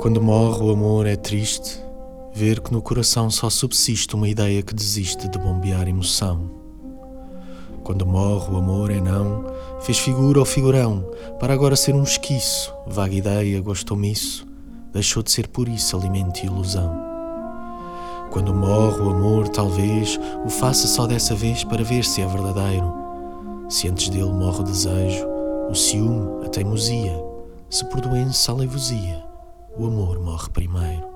Quando morre o amor é triste ver que no coração só subsiste uma ideia que desiste de bombear emoção. Quando morre o amor é não, fez figura ou figurão, para agora ser um esquiço, vaga ideia, gosto omisso, deixou de ser por isso alimento e ilusão. Quando morre o amor, talvez o faça só dessa vez para ver se é verdadeiro. Se antes dele morre o desejo, o ciúme, a teimosia, se por doença a leivosia, o amor morre primeiro.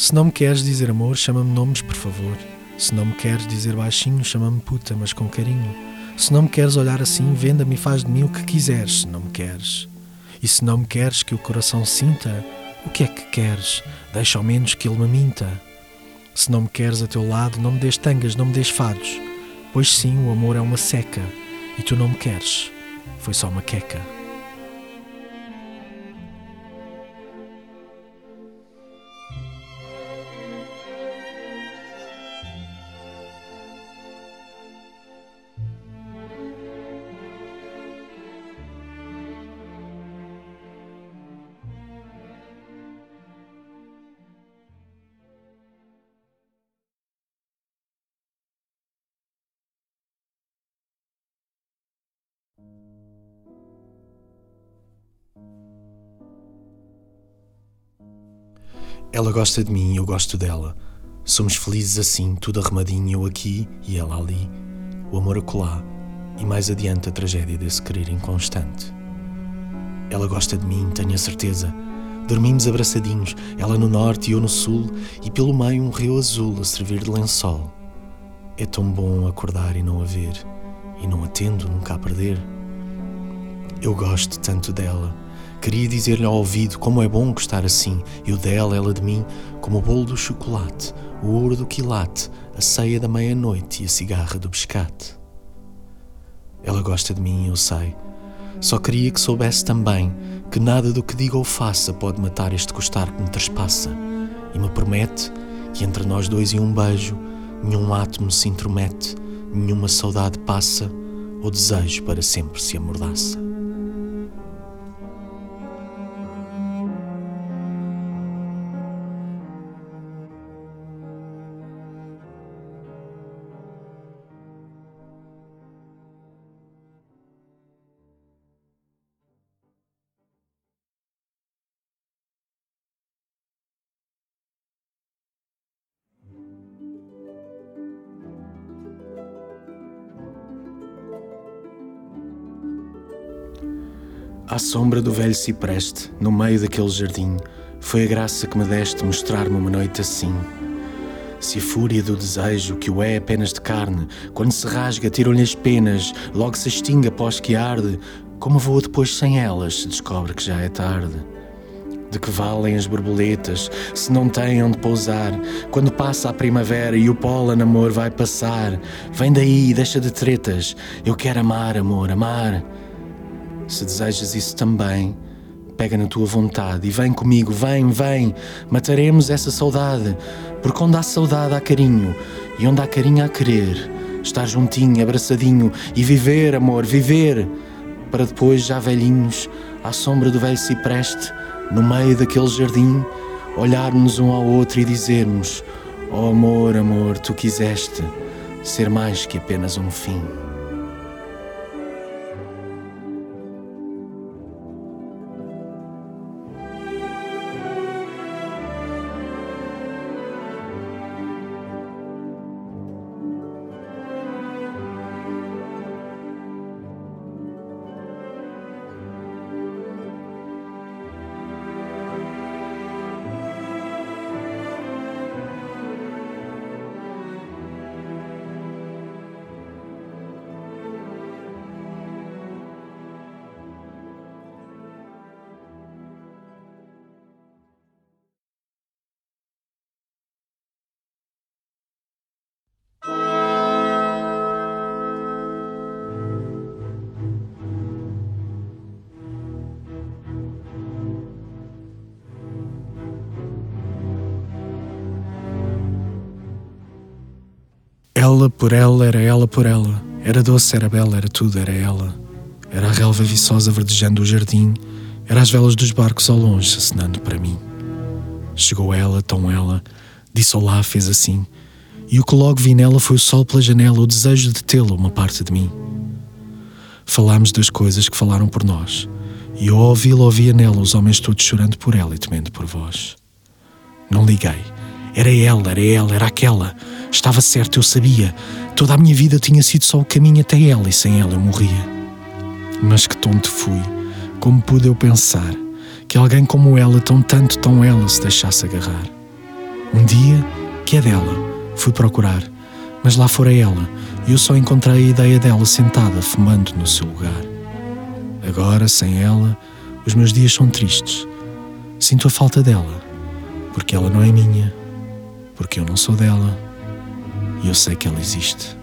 Se não me queres dizer amor, chama-me nomes, por favor. Se não me queres dizer baixinho, chama-me puta, mas com carinho. Se não me queres olhar assim, venda-me e faz de mim o que quiseres, se não me queres. E se não me queres que o coração sinta, o que é que queres? Deixa ao menos que ele me minta. Se não me queres a teu lado, não me des tangas, não me des fados. Pois sim, o amor é uma seca, e tu não me queres. Foi só uma queca. Ela gosta de mim e eu gosto dela. Somos felizes assim, tudo arrumadinho, eu aqui e ela ali. O amor acolá e mais adiante a tragédia desse querer inconstante. Ela gosta de mim, tenho a certeza. Dormimos abraçadinhos, ela no norte e eu no sul, e pelo meio um rio azul a servir de lençol. É tão bom acordar e não a ver, e não a tendo nunca a perder. Eu gosto tanto dela Queria dizer-lhe ao ouvido como é bom gostar assim, eu dela, ela de mim, como o bolo do chocolate, o ouro do quilate, a ceia da meia-noite e a cigarra do biscate. Ela gosta de mim, eu sei. Só queria que soubesse também que nada do que diga ou faça pode matar este gostar que me trespassa. E me promete que entre nós dois e um beijo, nenhum átomo se intromete, nenhuma saudade passa, ou desejo para sempre se amordaça. À sombra do velho cipreste, no meio daquele jardim, foi a graça que me deste mostrar-me uma noite assim. Se a fúria do desejo, que o é apenas de carne, quando se rasga, tiram-lhe as penas, logo se extingue após que arde, como voa depois sem elas, se descobre que já é tarde. De que valem as borboletas, se não têm onde pousar, quando passa a primavera e o pólen, amor, vai passar? Vem daí, deixa de tretas, eu quero amar, amor, amar. Se desejas isso também, pega na tua vontade e vem comigo, vem, vem, mataremos essa saudade, porque onde há saudade há carinho, e onde há carinho há querer, estar juntinho, abraçadinho e viver, amor, viver, para depois, já velhinhos, à sombra do velho cipreste, no meio daquele jardim, olharmos um ao outro e dizermos: Oh amor, amor, tu quiseste ser mais que apenas um fim. Ela por ela, era ela por ela. Era doce, era bela, era tudo, era ela. Era a relva viçosa verdejando o jardim, era as velas dos barcos ao longe acenando para mim. Chegou ela, tão ela, disse olá, fez assim, e o que logo vi nela foi o sol pela janela, o desejo de tê-la uma parte de mim. Falámos das coisas que falaram por nós, e eu ouvi-la ouvia nela os homens todos chorando por ela e temendo por vós. Não liguei. Era ela, era ela, era aquela. Estava certo, eu sabia. Toda a minha vida tinha sido só o caminho até ela e sem ela eu morria. Mas que tonto fui. Como pude eu pensar que alguém como ela, tão tanto, tão ela, se deixasse agarrar? Um dia, que é dela, fui procurar, mas lá fora ela, e eu só encontrei a ideia dela sentada, fumando no seu lugar. Agora, sem ela, os meus dias são tristes. Sinto a falta dela, porque ela não é minha, porque eu não sou dela, e eu sei que ela existe.